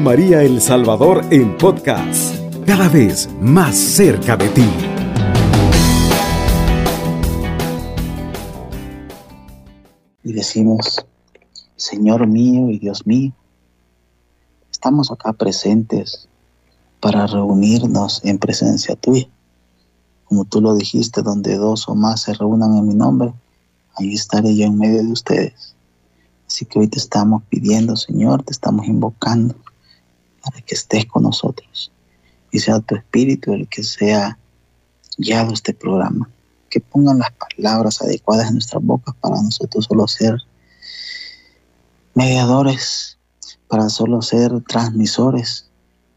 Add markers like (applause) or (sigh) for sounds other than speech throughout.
María El Salvador en podcast, cada vez más cerca de ti. Y decimos, Señor mío y Dios mío, estamos acá presentes para reunirnos en presencia tuya. Como tú lo dijiste, donde dos o más se reúnan en mi nombre, ahí estaré yo en medio de ustedes. Así que hoy te estamos pidiendo, Señor, te estamos invocando para que estés con nosotros y sea tu espíritu el que sea guiado este programa. Que pongan las palabras adecuadas en nuestras bocas para nosotros solo ser mediadores, para solo ser transmisores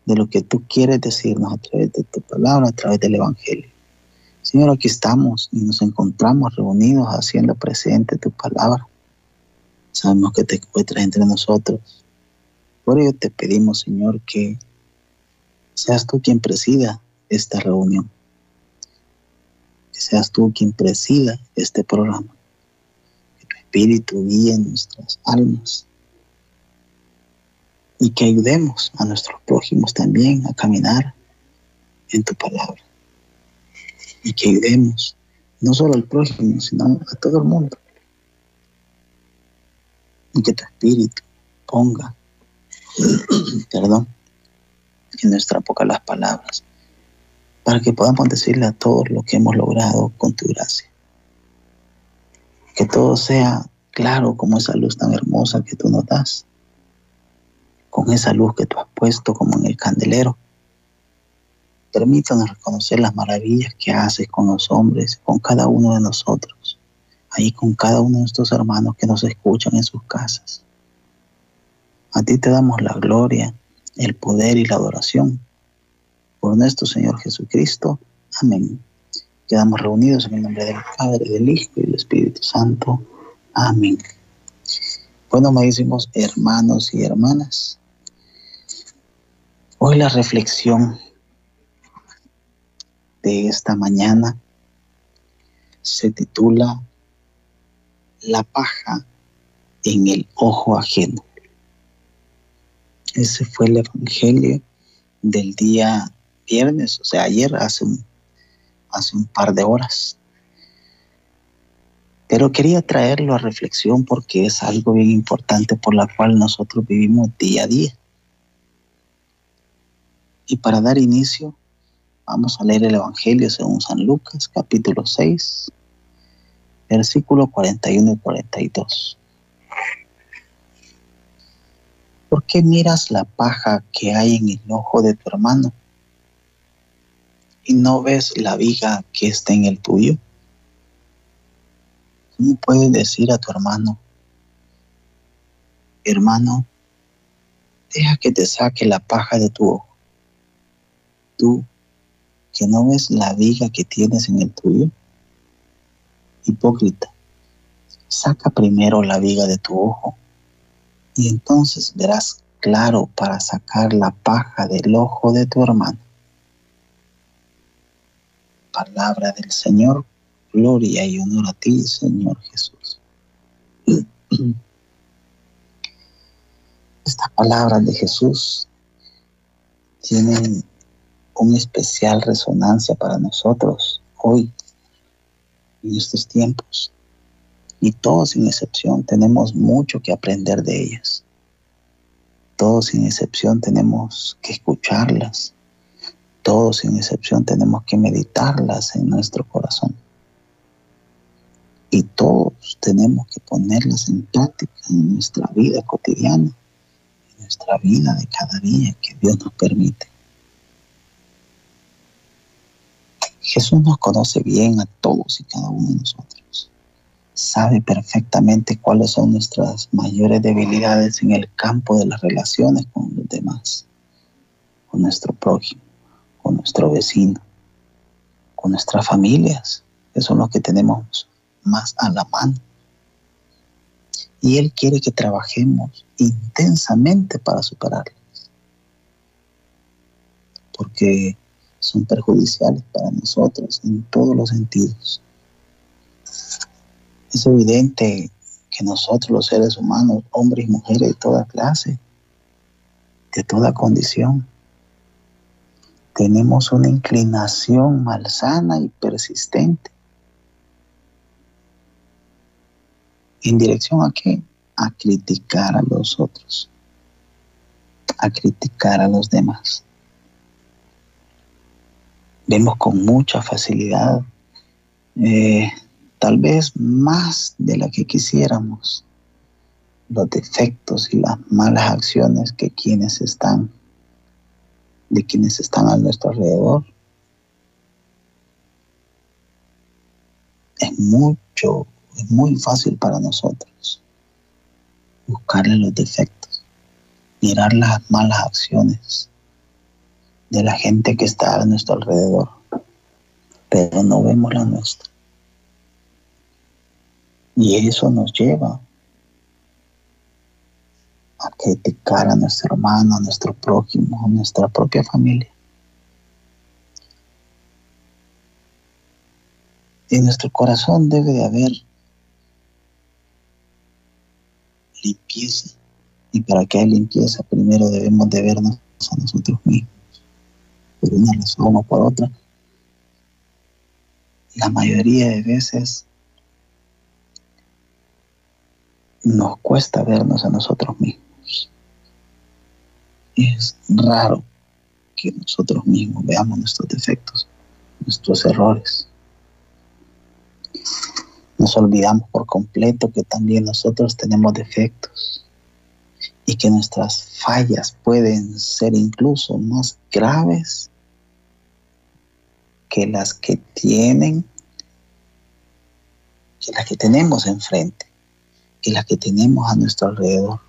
de lo que tú quieres decirnos a través de tu palabra, a través del Evangelio. Señor, aquí estamos y nos encontramos reunidos haciendo presente tu palabra Sabemos que te encuentras entre nosotros. Por ello te pedimos, Señor, que seas tú quien presida esta reunión. Que seas tú quien presida este programa. Que tu Espíritu guíe nuestras almas. Y que ayudemos a nuestros prójimos también a caminar en tu palabra. Y que ayudemos no solo al prójimo, sino a todo el mundo y que tu espíritu ponga, (clears throat) perdón, en nuestra boca las palabras, para que podamos decirle a todos lo que hemos logrado con tu gracia. Que todo sea claro como esa luz tan hermosa que tú nos das, con esa luz que tú has puesto como en el candelero. Permítanos reconocer las maravillas que haces con los hombres, con cada uno de nosotros ahí con cada uno de nuestros hermanos que nos escuchan en sus casas. A ti te damos la gloria, el poder y la adoración. Por nuestro Señor Jesucristo. Amén. Quedamos reunidos en el nombre del Padre, del Hijo y del Espíritu Santo. Amén. Bueno, me decimos hermanos y hermanas. Hoy la reflexión de esta mañana se titula la paja en el ojo ajeno. Ese fue el Evangelio del día viernes, o sea, ayer, hace un, hace un par de horas. Pero quería traerlo a reflexión porque es algo bien importante por la cual nosotros vivimos día a día. Y para dar inicio, vamos a leer el Evangelio según San Lucas, capítulo 6, versículo 41 y 42. ¿Por qué miras la paja que hay en el ojo de tu hermano y no ves la viga que está en el tuyo? ¿Cómo puedes decir a tu hermano, hermano, deja que te saque la paja de tu ojo? Tú que no ves la viga que tienes en el tuyo hipócrita, saca primero la viga de tu ojo y entonces verás claro para sacar la paja del ojo de tu hermano. Palabra del Señor, gloria y honor a ti, Señor Jesús. (clears throat) Estas palabras de Jesús tienen una especial resonancia para nosotros hoy en estos tiempos. Y todos sin excepción tenemos mucho que aprender de ellas. Todos sin excepción tenemos que escucharlas. Todos sin excepción tenemos que meditarlas en nuestro corazón. Y todos tenemos que ponerlas en práctica en nuestra vida cotidiana, en nuestra vida de cada día que Dios nos permite. Jesús nos conoce bien a todos y cada uno de nosotros. Sabe perfectamente cuáles son nuestras mayores debilidades en el campo de las relaciones con los demás, con nuestro prójimo, con nuestro vecino, con nuestras familias, que son los que tenemos más a la mano. Y Él quiere que trabajemos intensamente para superarlas. Porque son perjudiciales para nosotros en todos los sentidos. Es evidente que nosotros los seres humanos, hombres y mujeres de toda clase, de toda condición. Tenemos una inclinación malsana y persistente. ¿En dirección a qué? A criticar a los otros, a criticar a los demás. Vemos con mucha facilidad, eh, tal vez más de la que quisiéramos, los defectos y las malas acciones que quienes están, de quienes están a nuestro alrededor. Es mucho, es muy fácil para nosotros buscarle los defectos, mirar las malas acciones de la gente que está a nuestro alrededor, pero no vemos la nuestra. Y eso nos lleva a criticar a nuestro hermano, a nuestro prójimo, a nuestra propia familia. En nuestro corazón debe de haber limpieza. Y para que haya limpieza, primero debemos de vernos a nosotros mismos. Por una razón o por otra. La mayoría de veces nos cuesta vernos a nosotros mismos es raro que nosotros mismos veamos nuestros defectos, nuestros errores. Nos olvidamos por completo que también nosotros tenemos defectos y que nuestras fallas pueden ser incluso más graves que las que tienen, que las que tenemos enfrente, que las que tenemos a nuestro alrededor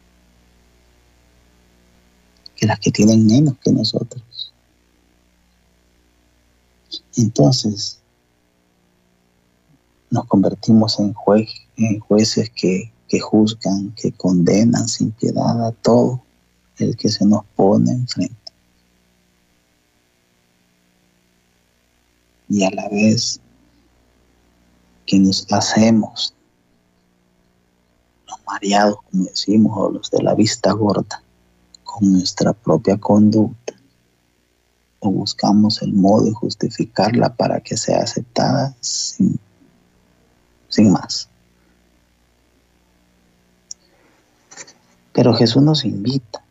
que las que tienen menos que nosotros. Entonces, nos convertimos en, en jueces que, que juzgan, que condenan sin piedad a todo el que se nos pone enfrente. Y a la vez que nos hacemos mareados, como decimos, o los de la vista gorda, con nuestra propia conducta o buscamos el modo de justificarla para que sea aceptada sin, sin más. Pero Jesús nos invita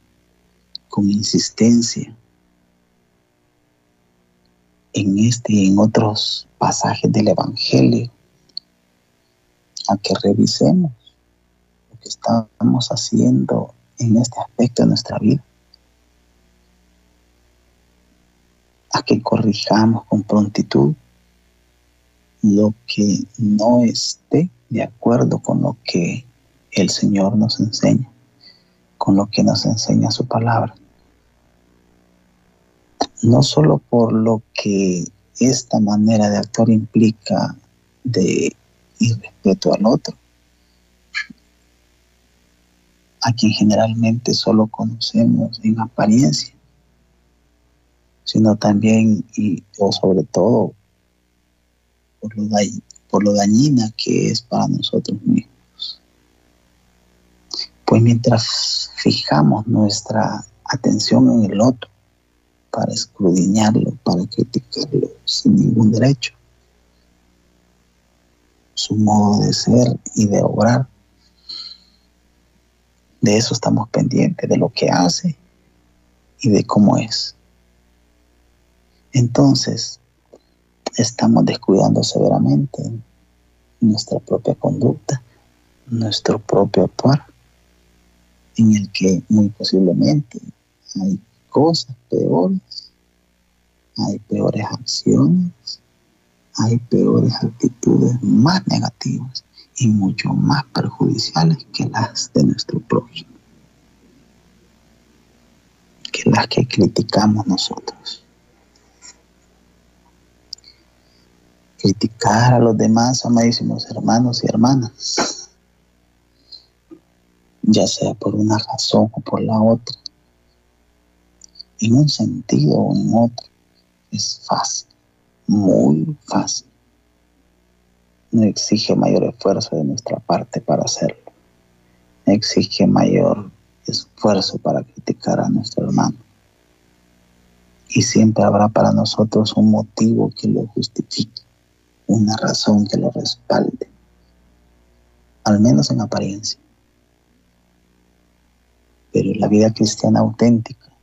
con insistencia en este y en otros pasajes del Evangelio a que revisemos que estamos haciendo en este aspecto de nuestra vida. A que corrijamos con prontitud lo que no esté de acuerdo con lo que el Señor nos enseña, con lo que nos enseña su palabra. No solo por lo que esta manera de actuar implica de irrespeto al otro, a quien generalmente solo conocemos en apariencia, sino también y o sobre todo por lo, por lo dañina que es para nosotros mismos. Pues mientras fijamos nuestra atención en el otro para escudriñarlo, para criticarlo sin ningún derecho, su modo de ser y de obrar, de eso estamos pendientes, de lo que hace y de cómo es. Entonces, estamos descuidando severamente nuestra propia conducta, nuestro propio actuar, en el que muy posiblemente hay cosas peores, hay peores acciones, hay peores actitudes más negativas y mucho más perjudiciales que las de nuestro prójimo, que las que criticamos nosotros. Criticar a los demás, amadísimos hermanos y hermanas, ya sea por una razón o por la otra, en un sentido o en otro, es fácil, muy fácil no exige mayor esfuerzo de nuestra parte para hacerlo. Exige mayor esfuerzo para criticar a nuestro hermano. Y siempre habrá para nosotros un motivo que lo justifique, una razón que lo respalde, al menos en apariencia. Pero la vida cristiana auténtica,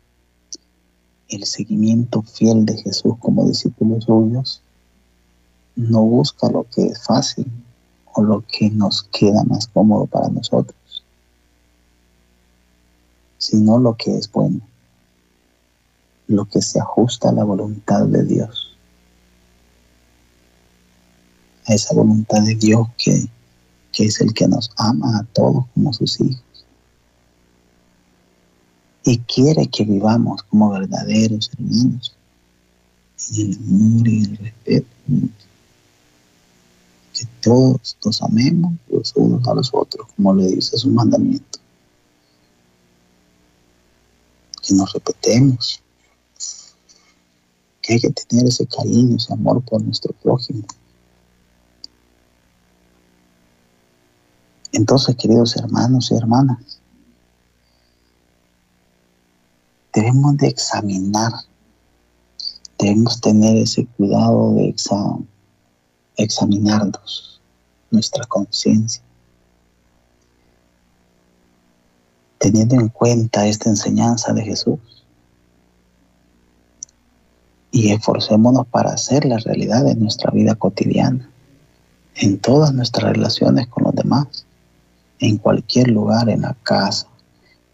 el seguimiento fiel de Jesús como discípulos suyos, no busca lo que es fácil o lo que nos queda más cómodo para nosotros, sino lo que es bueno, lo que se ajusta a la voluntad de Dios, a esa voluntad de Dios que, que es el que nos ama a todos como sus hijos y quiere que vivamos como verdaderos hermanos en el amor y el respeto. Que todos nos amemos los unos a los otros, como le dice su mandamiento. Que nos repetemos. Que hay que tener ese cariño, ese amor por nuestro prójimo. Entonces, queridos hermanos y hermanas, debemos de examinar, debemos tener ese cuidado de examinarnos, nuestra conciencia, teniendo en cuenta esta enseñanza de Jesús. Y esforcémonos para hacer la realidad de nuestra vida cotidiana, en todas nuestras relaciones con los demás, en cualquier lugar, en la casa,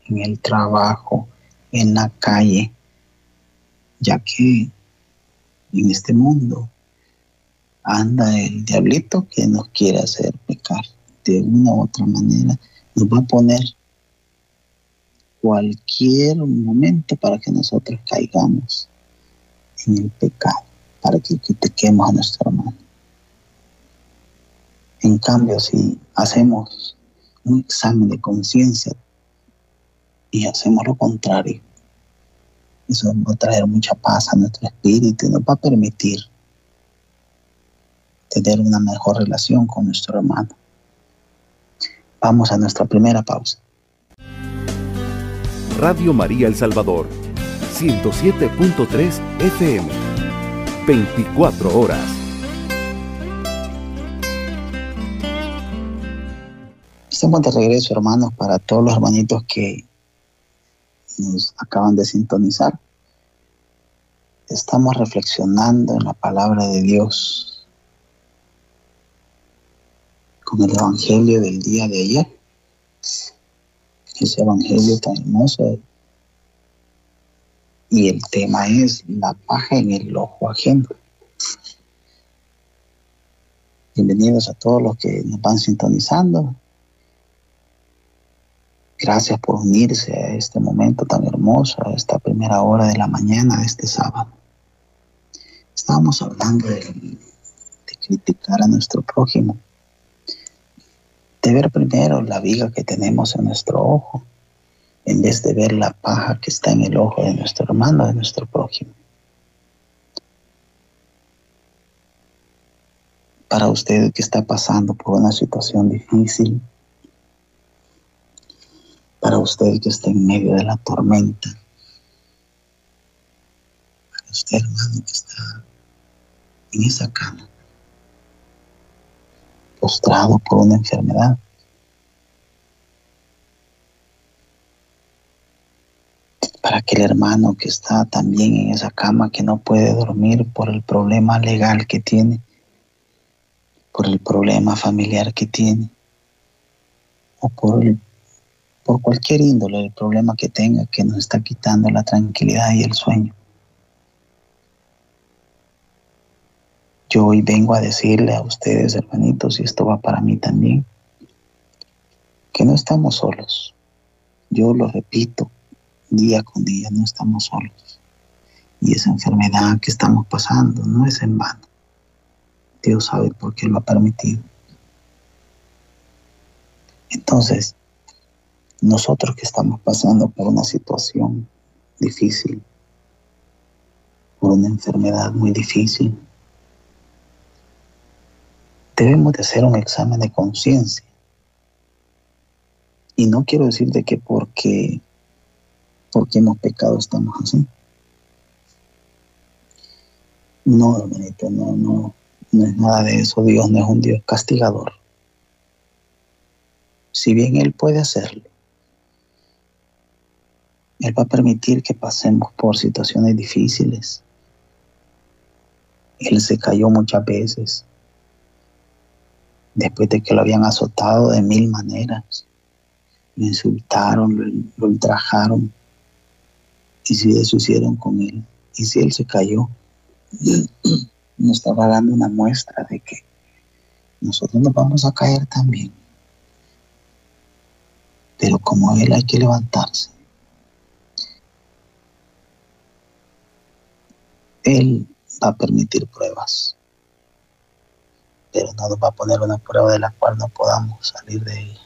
en el trabajo, en la calle, ya que en este mundo anda el diablito que nos quiere hacer pecar. De una u otra manera nos va a poner cualquier momento para que nosotros caigamos en el pecado, para que critiquemos a nuestro hermano. En cambio, si hacemos un examen de conciencia y hacemos lo contrario, eso va a traer mucha paz a nuestro espíritu y nos va a permitir tener una mejor relación con nuestro hermano. Vamos a nuestra primera pausa. Radio María El Salvador, 107.3 FM, 24 horas. Estamos de regreso, hermanos, para todos los hermanitos que nos acaban de sintonizar, estamos reflexionando en la palabra de Dios con el Evangelio del día de ayer. Ese Evangelio tan hermoso. Y el tema es la paja en el ojo ajeno. Bienvenidos a todos los que nos van sintonizando. Gracias por unirse a este momento tan hermoso, a esta primera hora de la mañana este sábado. Estábamos hablando de, criticar a nuestro prójimo, de ver primero la viga que tenemos en nuestro ojo, en vez de ver la paja que está en el ojo de nuestro hermano, de nuestro prójimo. Para usted que está pasando por una situación difícil, para usted que está en medio de la tormenta, para usted hermano que está en esa cama, postrado por una enfermedad. Para aquel hermano que está también en esa cama que no puede dormir por el problema legal que tiene, por el problema familiar que tiene, o por el por cualquier índole el problema que tenga que nos está quitando la tranquilidad y el sueño. Yo hoy vengo a decirle a ustedes, hermanitos, y esto va para mí también, que no estamos solos. Yo lo repito día con día, no estamos solos. Y esa enfermedad que estamos pasando no es en vano. Dios sabe por qué lo ha permitido. Entonces, nosotros que estamos pasando por una situación difícil, por una enfermedad muy difícil, debemos de hacer un examen de conciencia Y no quiero decir de que porque, porque hemos pecado estamos así. No, hermanito, no, no, no es nada de eso. Dios no es un Dios castigador. Si bien Él puede hacerlo, Él va a permitir que pasemos por situaciones difíciles. Él se cayó muchas veces después de que lo habían azotado de mil maneras. Lo insultaron, lo, ultrajaron. Y si eso hicieron con él, y si él se cayó, (clears throat) nos estaba dando una muestra de que nosotros nos vamos a caer también. Pero como él hay que levantarse. Él va a permitir pruebas pero no nos va a poner una prueba de la cual no podamos salir de ella.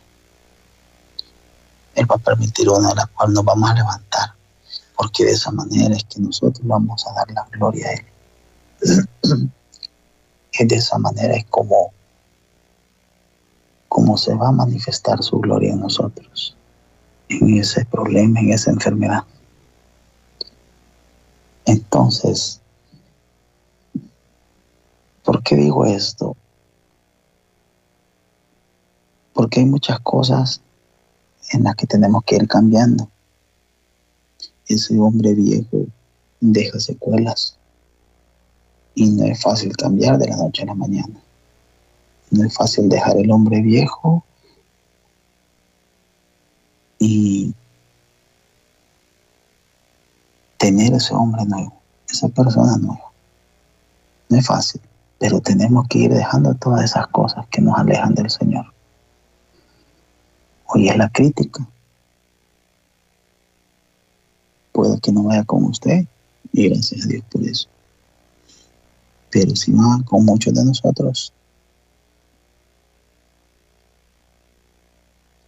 Él va a permitir una de la cual nos vamos a levantar, porque de esa manera es que nosotros vamos a dar la gloria a Él. (clears throat) es de esa manera es como, como se va a manifestar su gloria en nosotros, en ese problema, en esa enfermedad. Entonces, ¿por qué digo esto? Porque hay muchas cosas en las que tenemos que ir cambiando. Ese hombre viejo deja secuelas y no es fácil cambiar de la noche a la mañana. No es fácil dejar el hombre viejo y tener ese hombre nuevo, esa persona nueva. No es fácil, pero tenemos que ir dejando todas esas cosas que nos alejan del Señor. Hoy es la crítica. Puede que no vaya con usted, y gracias a Dios por eso. Pero si va con muchos de nosotros.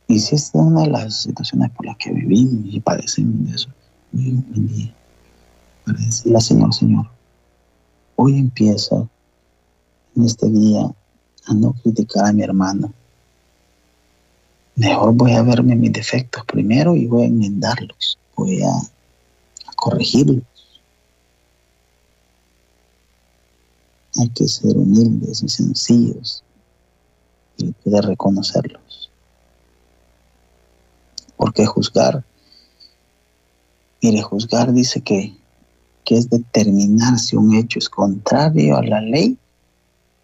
Y si es una de las situaciones por las que vivimos y padecemos de eso, hoy un día para decirle al Señor, Señor, hoy empiezo en este día a no criticar a mi hermano, Mejor voy a verme mis defectos primero y voy a enmendarlos, voy a, corregirlos. Hay que ser humildes y sencillos y poder reconocerlos. Porque juzgar, mire, juzgar dice que, que es determinar si un hecho es contrario a la ley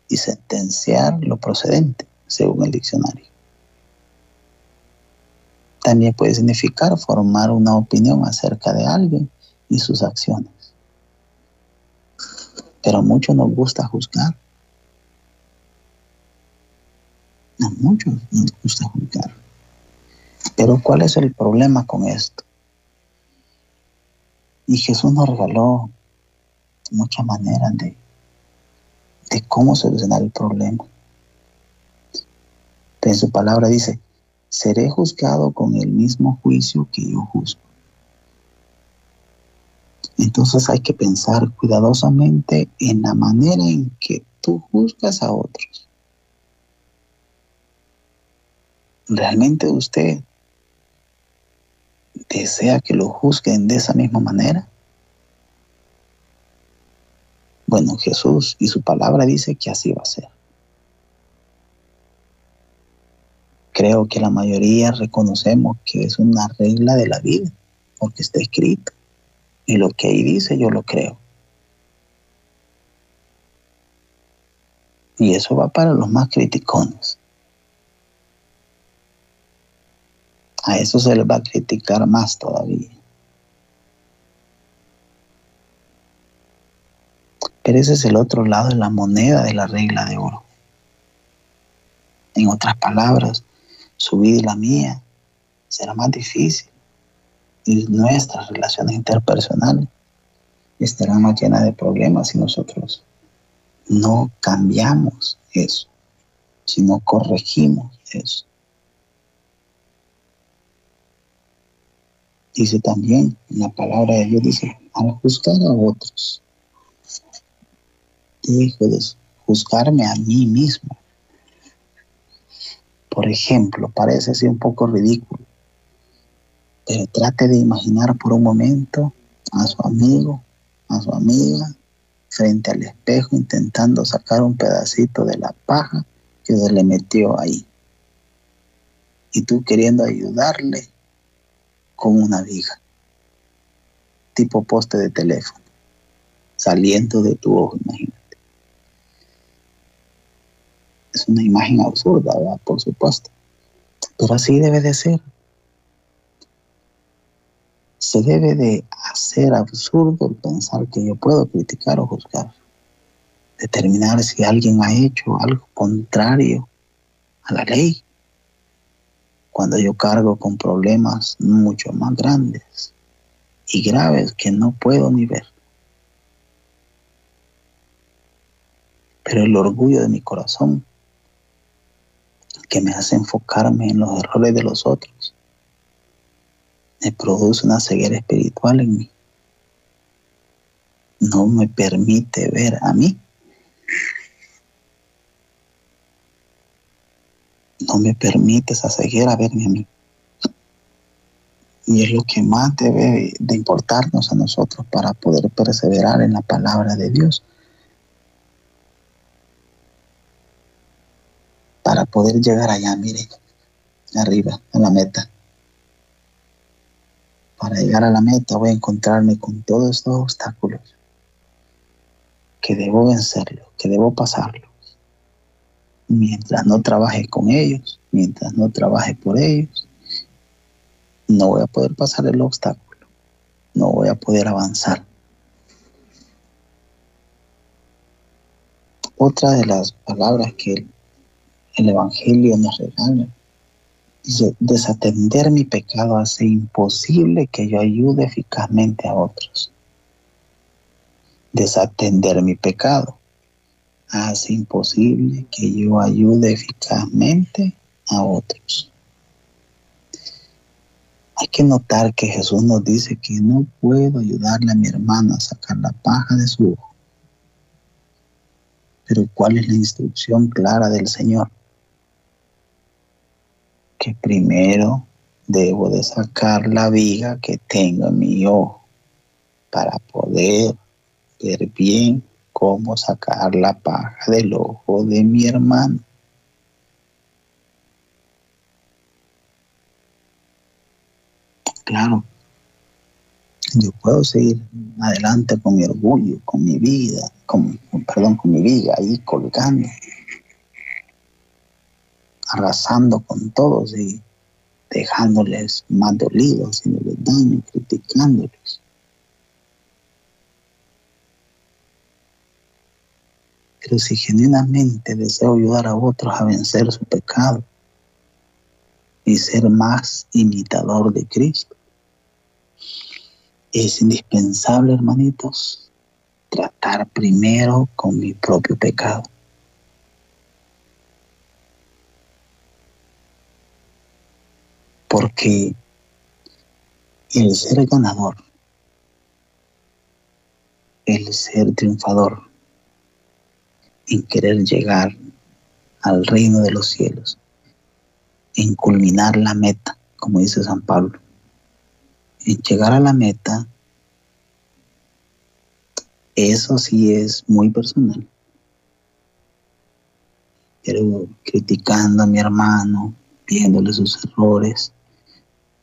y sentenciar lo procedente, según el diccionario. También puede significar formar una opinión acerca de alguien y sus acciones. Pero a muchos nos gusta juzgar. A muchos nos gusta juzgar. Pero ¿cuál es el problema con esto? Y Jesús nos regaló muchas maneras de, de cómo solucionar el problema. en su palabra dice, seré juzgado con el mismo juicio que yo juzgo. Entonces hay que pensar cuidadosamente en la manera en que tú juzgas a otros. ¿Realmente usted desea que lo juzguen de esa misma manera? Bueno, Jesús y su palabra dice que así va a ser. Creo que la mayoría reconocemos que es una regla de la vida, porque está escrito. Y lo que ahí dice yo lo creo. Y eso va para los más criticones. A eso se les va a criticar más todavía. Pero ese es el otro lado de la moneda de la regla de oro. En otras palabras, su vida y la mía será más difícil y nuestras relaciones interpersonales estarán más llenas de problemas si nosotros no cambiamos eso, si no corregimos eso. Dice también en la palabra de Dios, dice, al juzgar a otros, dejo de juzgarme a mí mismo por ejemplo, parece así un poco ridículo, Pero trate de imaginar por un momento a su amigo, a su amiga, frente al espejo intentando sacar un pedacito de la paja que se le metió ahí. Y tú queriendo ayudarle con una viga, tipo poste de teléfono, saliendo de tu ojo, imagínate. Es una imagen absurda, ¿verdad? Por supuesto. Pero así debe de ser. Se debe de hacer absurdo pensar que yo puedo criticar o juzgar. Determinar si alguien ha hecho algo contrario a la ley. Cuando yo cargo con problemas mucho más grandes y graves que no puedo ni ver. Pero el orgullo de mi corazón que me hace enfocarme en los errores de los otros, me produce una ceguera espiritual en mí. No me permite ver a mí. No me permite esa ceguera verme a mí. Y es lo que más debe de importarnos a nosotros para poder perseverar en la palabra de Dios para poder llegar allá, mire, arriba, a la meta. Para llegar a la meta voy a encontrarme con todos estos obstáculos que debo vencerlos, que debo pasarlos. Mientras no trabaje con ellos, mientras no trabaje por ellos, no voy a poder pasar el obstáculo, no voy a poder avanzar. Otra de las palabras que el Evangelio nos regala. Dice, desatender mi pecado hace imposible que yo ayude eficazmente a otros. Desatender mi pecado hace imposible que yo ayude eficazmente a otros. Hay que notar que Jesús nos dice que no puedo ayudarle a mi hermano a sacar la paja de su ojo. Pero ¿cuál es la instrucción clara del Señor? Que primero debo de sacar la viga que tengo en mi ojo para poder ver bien cómo sacar la paja del ojo de mi hermano. Claro, yo puedo seguir adelante con mi orgullo, con mi vida, con, perdón, con mi vida ahí colgando arrasando con todos y dejándoles más dolidos, haciéndoles daño, criticándoles. Pero si genuinamente deseo ayudar a otros a vencer su pecado y ser más imitador de Cristo, es indispensable, hermanitos, tratar primero con mi propio pecado. Porque el ser ganador, el ser triunfador, en querer llegar al reino de los cielos, en culminar la meta, como dice San Pablo, en llegar a la meta, eso sí es muy personal. Pero criticando a mi hermano, viéndole sus errores,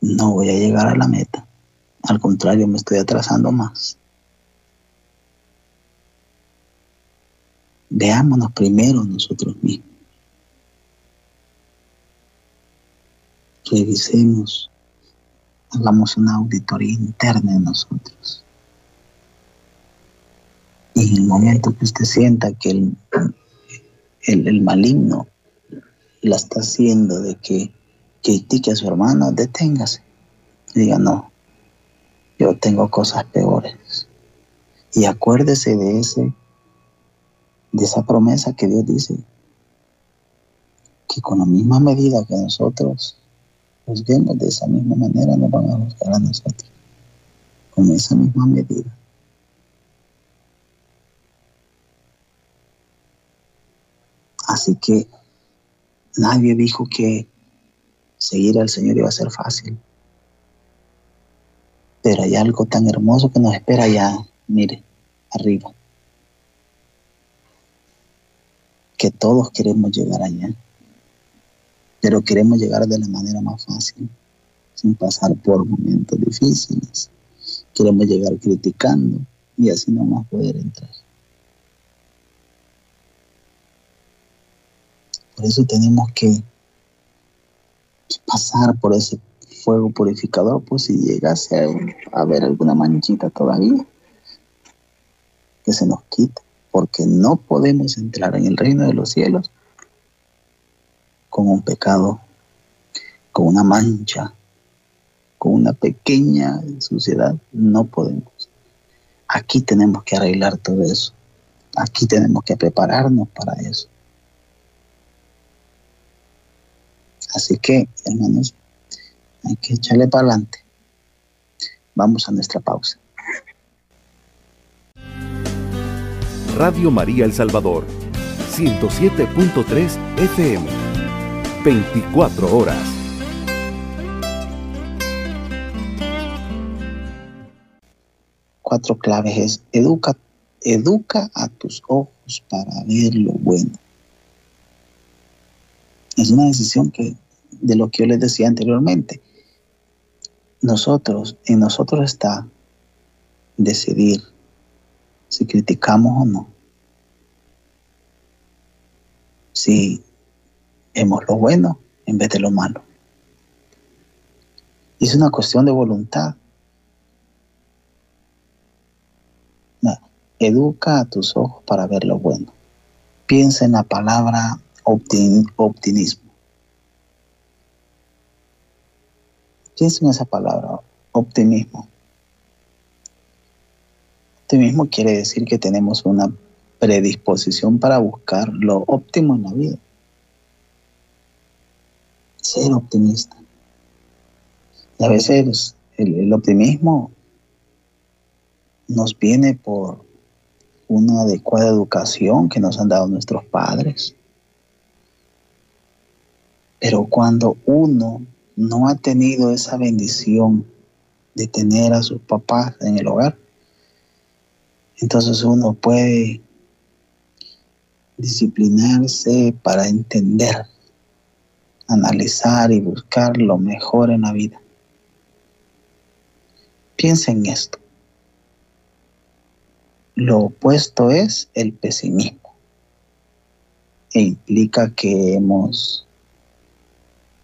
no voy a llegar a la meta. Al contrario, me estoy atrasando más. Veámonos primero nosotros mismos. Revisemos, hagamos una auditoría interna en nosotros. Y en el momento que usted sienta que el, el, el maligno la está haciendo de que critique a su hermano, deténgase. Diga, no, yo tengo cosas peores. Y acuérdese de ese, de esa promesa que Dios dice, que con la misma medida que nosotros juzguemos de esa misma manera, nos van a juzgar a nosotros. Con esa misma medida. Así que nadie dijo que seguir al Señor iba a ser fácil. Pero hay algo tan hermoso que nos espera allá, mire, arriba. Que todos queremos llegar allá. Pero queremos llegar de la manera más fácil, sin pasar por momentos difíciles. Queremos llegar criticando y así no más poder entrar. Por eso tenemos que pasar por ese fuego purificador, pues si llegase a, a alguna manchita todavía, que se nos quite, porque no podemos entrar en el reino de los cielos con un pecado, con una mancha, con una pequeña suciedad, no podemos. Aquí tenemos que arreglar todo eso. Aquí tenemos que prepararnos para eso. Así que, hermanos, hay que echarle para adelante. Vamos a nuestra pausa. Radio María El Salvador, 107.3 FM, 24 horas. Cuatro claves es educa, educa a tus ojos para ver lo bueno. Es una decisión que de lo que yo les decía anteriormente. Nosotros, en nosotros está decidir si criticamos o no. Si vemos lo bueno en vez de lo malo. es una cuestión de voluntad. Educa a tus ojos para ver lo bueno. Piensa en la palabra optimismo. Piensa en esa palabra, optimismo. Optimismo quiere decir que tenemos una predisposición para buscar lo óptimo en la vida. Ser optimista. Y a veces el, el optimismo nos viene por una adecuada educación que nos han dado nuestros padres. Pero cuando uno no ha tenido esa bendición de tener a sus papás en el hogar, entonces uno puede disciplinarse para entender, analizar y buscar lo mejor en la vida. Piensa en esto. Lo opuesto es el pesimismo e implica que hemos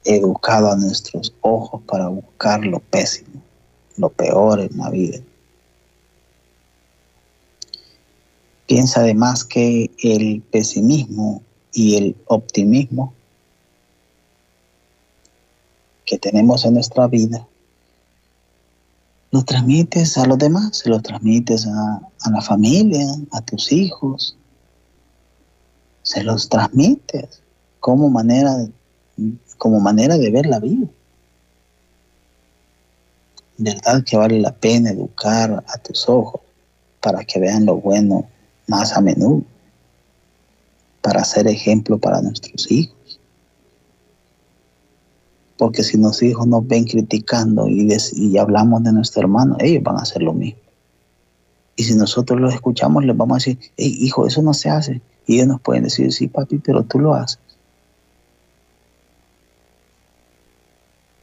educado a nuestros ojos para buscar lo pésimo, lo peor en la vida. Piensa además que el pesimismo y el optimismo que tenemos en nuestra vida lo transmites a los demás, se lo transmites a, a la familia, a tus hijos, se los transmites como manera de como manera de ver la vida. ¿Verdad que vale la pena educar a tus ojos para que vean lo bueno más a menudo? Para ser ejemplo para nuestros hijos. Porque si nuestros hijos nos ven criticando y, y hablamos de nuestro hermano, ellos van a hacer lo mismo. Y si nosotros los escuchamos, les vamos a decir, hey, hijo, eso no se hace. Y ellos nos pueden decir, sí, papi, pero tú lo haces.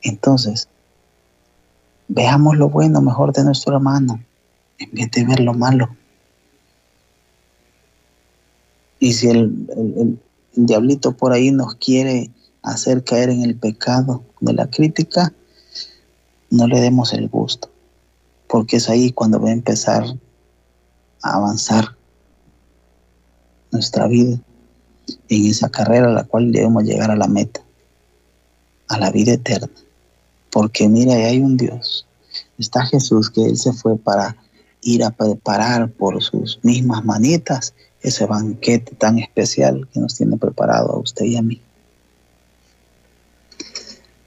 Entonces, veamos lo bueno mejor de nuestro hermano en vez de ver lo malo. Y si el, diablito por ahí nos quiere hacer caer en el pecado de la crítica, no le demos el gusto, porque es ahí cuando va a empezar a avanzar nuestra vida en esa carrera a la cual debemos llegar a la meta, a la vida eterna. Porque mira, hay un Dios. Está Jesús que Él se fue para ir a preparar por sus mismas manitas ese banquete tan especial que nos tiene preparado a usted y a mí.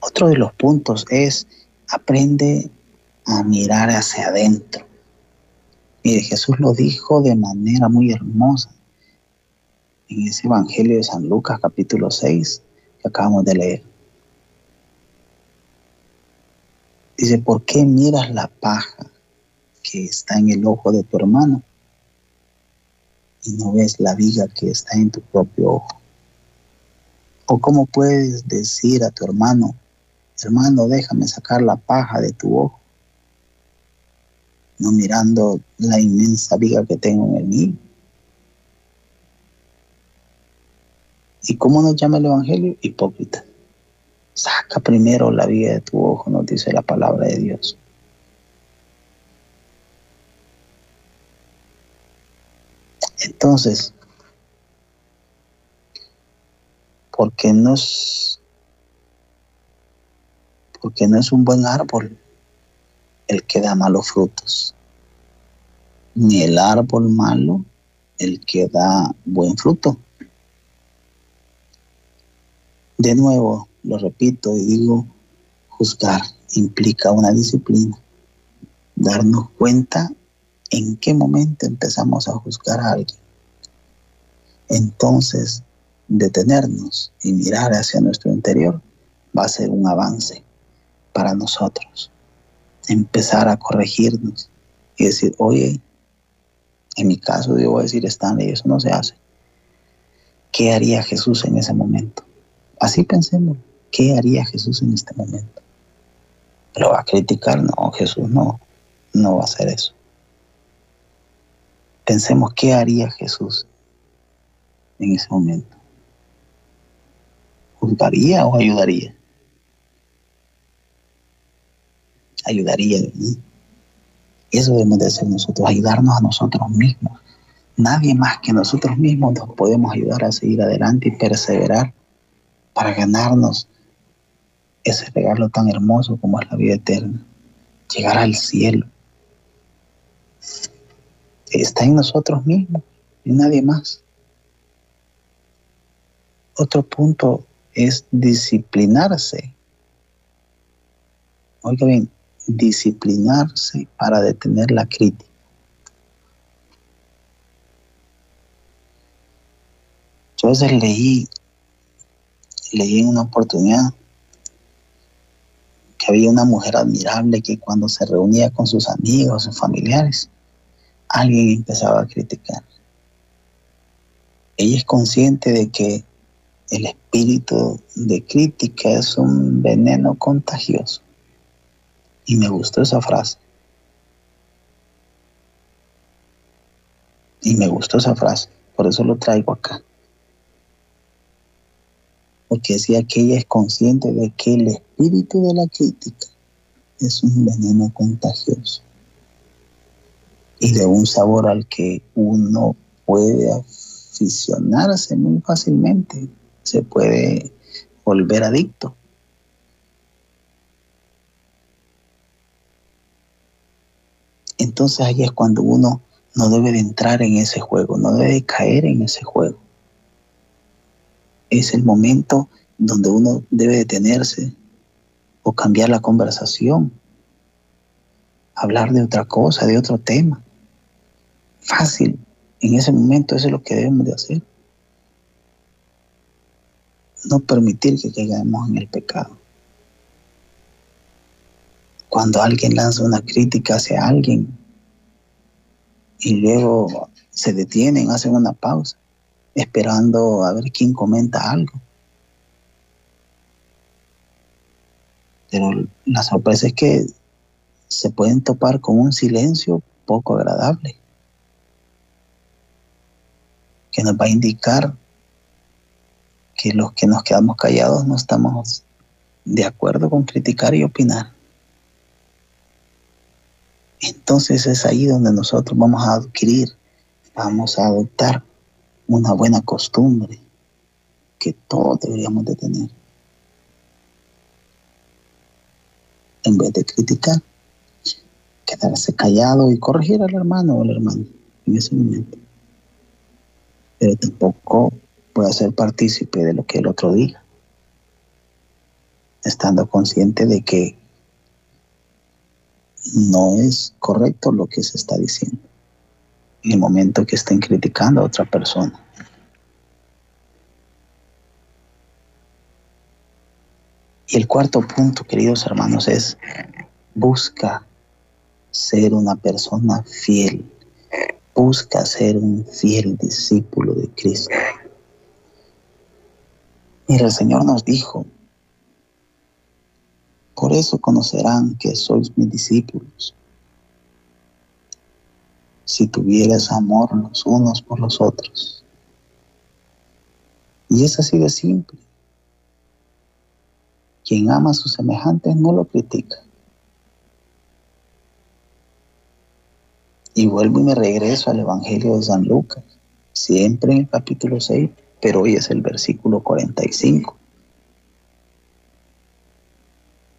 Otro de los puntos es aprende a mirar hacia adentro. Mire, Jesús lo dijo de manera muy hermosa en ese Evangelio de San Lucas capítulo 6 que acabamos de leer. Dice, ¿por qué miras la paja que está en el ojo de tu hermano y no ves la viga que está en tu propio ojo? ¿O cómo puedes decir a tu hermano, hermano, déjame sacar la paja de tu ojo? No mirando la inmensa viga que tengo en el mío. ¿Y cómo nos llama el Evangelio? Hipócrita. Saca primero la vida de tu ojo, nos dice la palabra de Dios. Entonces, porque no es porque no es un buen árbol el que da malos frutos, ni el árbol malo el que da buen fruto. De nuevo, lo repito y digo, juzgar implica una disciplina, darnos cuenta en qué momento empezamos a juzgar a alguien. Entonces, detenernos y mirar hacia nuestro interior va a ser un avance para nosotros. Empezar a corregirnos y decir, oye, en mi caso yo voy a decir, Stanley, eso no se hace. ¿Qué haría Jesús en ese momento? Así pensemos. ¿Qué haría Jesús en este momento? ¿Lo va a criticar? No, Jesús no, no va a hacer eso. Pensemos qué haría Jesús en ese momento. ¿Juzgaría o ayudaría? Ayudaría. Eso debemos de hacer nosotros, ayudarnos a nosotros mismos. Nadie más que nosotros mismos nos podemos ayudar a seguir adelante y perseverar para ganarnos ese regalo tan hermoso como es la vida eterna, llegar al cielo. Está en nosotros mismos y nadie más. Otro punto es disciplinarse. Oiga bien, disciplinarse para detener la crítica. Yo a veces leí, leí en una oportunidad había una mujer admirable que cuando se reunía con sus amigos, sus familiares, alguien empezaba a criticar. Ella es consciente de que el espíritu de crítica es un veneno contagioso. Y me gustó esa frase. Y me gustó esa frase, por eso lo traigo acá porque decía que ella es consciente de que el espíritu de la crítica es un veneno contagioso y de un sabor al que uno puede aficionarse muy fácilmente, se puede volver adicto. Entonces ahí es cuando uno no debe de entrar en ese juego, no debe de caer en ese juego es el momento donde uno debe detenerse o cambiar la conversación, hablar de otra cosa, de otro tema. Fácil, en ese momento eso es lo que debemos de hacer. No permitir que caigamos en el pecado. Cuando alguien lanza una crítica hacia alguien y luego se detienen, hacen una pausa esperando a ver quién comenta algo. Pero la sorpresa es que se pueden topar con un silencio poco agradable, que nos va a indicar que los que nos quedamos callados no estamos de acuerdo con criticar y opinar. Entonces es ahí donde nosotros vamos a adquirir, vamos a adoptar una buena costumbre que todos deberíamos de tener. En vez de criticar, quedarse callado y corregir al hermano o al hermano en ese momento. Pero tampoco puede ser partícipe de lo que el otro diga, estando consciente de que no es correcto lo que se está diciendo en el momento que estén criticando a otra persona. Y el cuarto punto, queridos hermanos, es busca ser una persona fiel, busca ser un fiel discípulo de Cristo. Mira, el Señor nos dijo, por eso conocerán que sois mis discípulos. Si tuvieras amor los unos por los otros. Y es así de simple. Quien ama a sus semejantes no lo critica. Y vuelvo y me regreso al Evangelio de San Lucas, siempre en el capítulo 6, pero hoy es el versículo 45,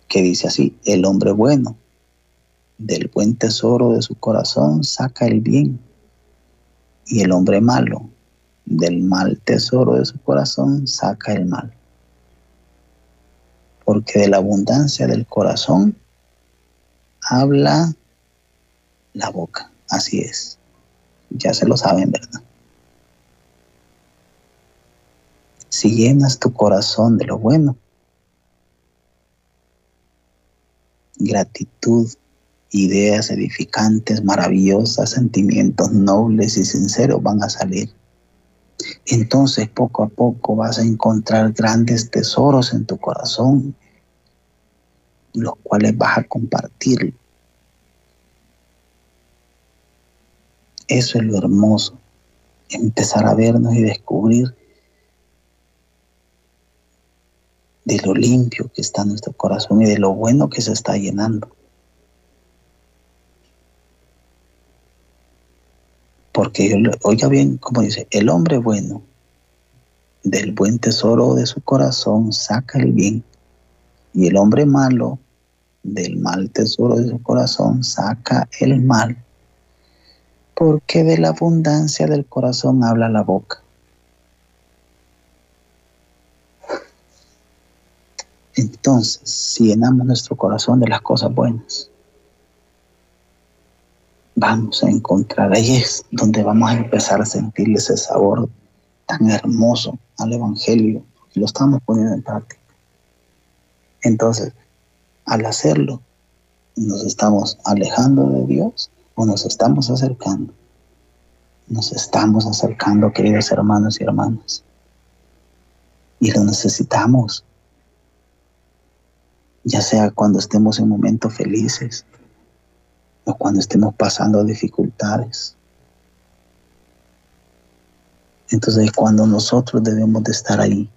que dice así, el hombre bueno del buen tesoro de su corazón saca el bien, y el hombre malo del mal tesoro de su corazón saca el mal. Porque de la abundancia del corazón habla la boca. Así es. Ya se lo saben, ¿verdad? Si llenas tu corazón de lo bueno, gratitud, ideas edificantes, maravillosas, sentimientos nobles y sinceros van a salir. Entonces poco a poco vas a encontrar grandes tesoros en tu corazón, los cuales vas a compartir Eso es lo hermoso, empezar a vernos y descubrir de lo limpio que está nuestro corazón y de lo bueno que se está llenando. Porque, oiga bien, como dice, el hombre bueno del buen tesoro de su corazón saca el bien y el hombre malo del mal tesoro de su corazón saca el mal porque de la abundancia del corazón habla la boca. Entonces, si llenamos nuestro corazón de las cosas buenas, vamos a encontrar, ahí es donde vamos a empezar a sentir ese sabor tan hermoso al Evangelio, lo estamos poniendo en práctica. Entonces, al hacerlo, nos estamos alejando de Dios nos estamos acercando. Nos estamos acercando, queridos hermanos y hermanas. Y lo necesitamos. Ya sea cuando estemos en momentos felices o cuando estemos pasando dificultades. Entonces cuando nosotros debemos de estar ahí,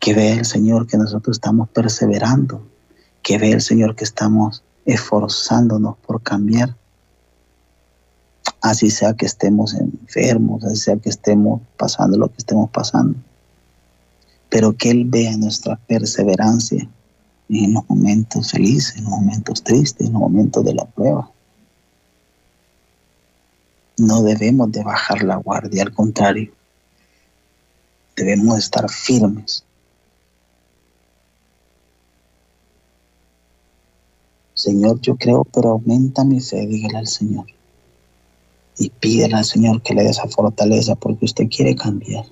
que vea el Señor que nosotros estamos perseverando, que vea el Señor que estamos esforzándonos por cambiar. Así sea que estemos enfermos, así sea que estemos pasando lo que estemos pasando. Pero que Él vea nuestra perseverancia en los momentos felices, en los momentos tristes, en los momentos de la prueba. No debemos de bajar la guardia, al contrario, debemos estar firmes Señor, yo creo, pero aumenta mi fe, dígale al Señor. Y pídele al Señor que le dé esa fortaleza porque usted quiere cambiar.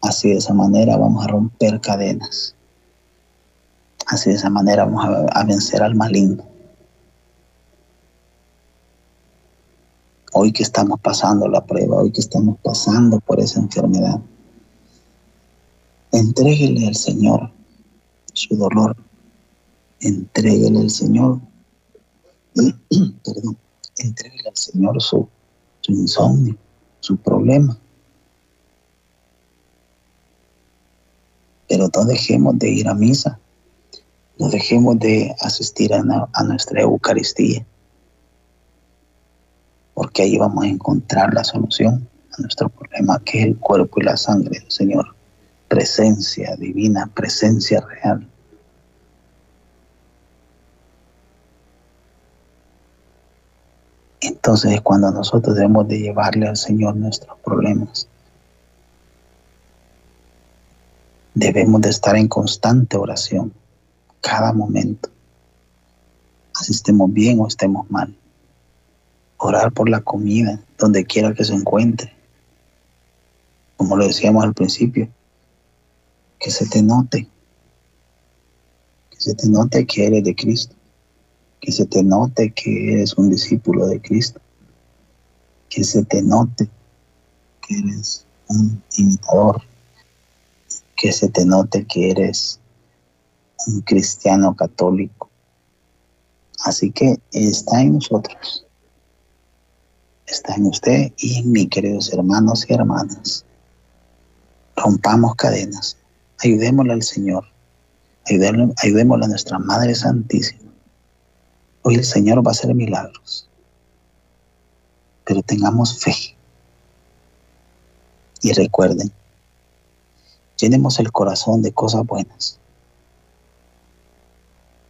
Así de esa manera vamos a romper cadenas. Así de esa manera vamos a, vencer al maligno. Hoy que estamos pasando la prueba, hoy que estamos pasando por esa enfermedad, entréguele al Señor su dolor, entréguele al Señor, (clears throat) perdón, entréguele al Señor su insomnio, su problema. Pero no dejemos de ir a misa, no dejemos de asistir a, nuestra Eucaristía, porque ahí vamos a encontrar la solución a nuestro problema, que es el cuerpo y la sangre del Señor. Presencia divina, presencia real. Entonces es cuando nosotros debemos de llevarle al Señor nuestros problemas. Debemos de estar en constante oración, cada momento. Así estemos bien o estemos mal. Orar por la comida, donde quiera que se encuentre. Como lo decíamos al principio, que se te note, Que se te note que eres de Cristo. Que se te note que eres un discípulo de Cristo. Que se te note que eres un imitador. Que se te note que eres un cristiano católico. Así que está en nosotros. Está en usted y en mí, queridos hermanos y hermanas. Rompamos cadenas. Ayudémosle al Señor. Ayudémosle, a nuestra Madre Santísima. Hoy el Señor va a hacer milagros. Pero tengamos fe. Y recuerden, llenemos el corazón de cosas buenas